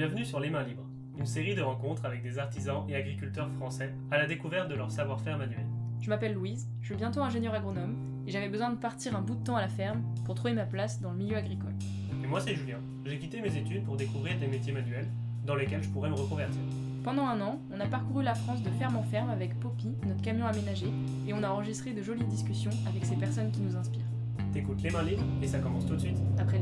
Bienvenue sur Les Mains Libres, une série de rencontres avec des artisans et agriculteurs français à la découverte de leur savoir-faire manuel. Je m'appelle Louise, je suis bientôt ingénieur agronome et j'avais besoin de partir un bout de temps à la ferme pour trouver ma place dans le milieu agricole. Et moi c'est Julien, j'ai quitté mes études pour découvrir des métiers manuels dans lesquels je pourrais me reconvertir. Pendant un an, on a parcouru la France de ferme en ferme avec Poppy, notre camion aménagé, et on a enregistré de jolies discussions avec ces personnes qui nous inspirent. T'écoutes Les Mains Libres et ça commence tout de suite. Après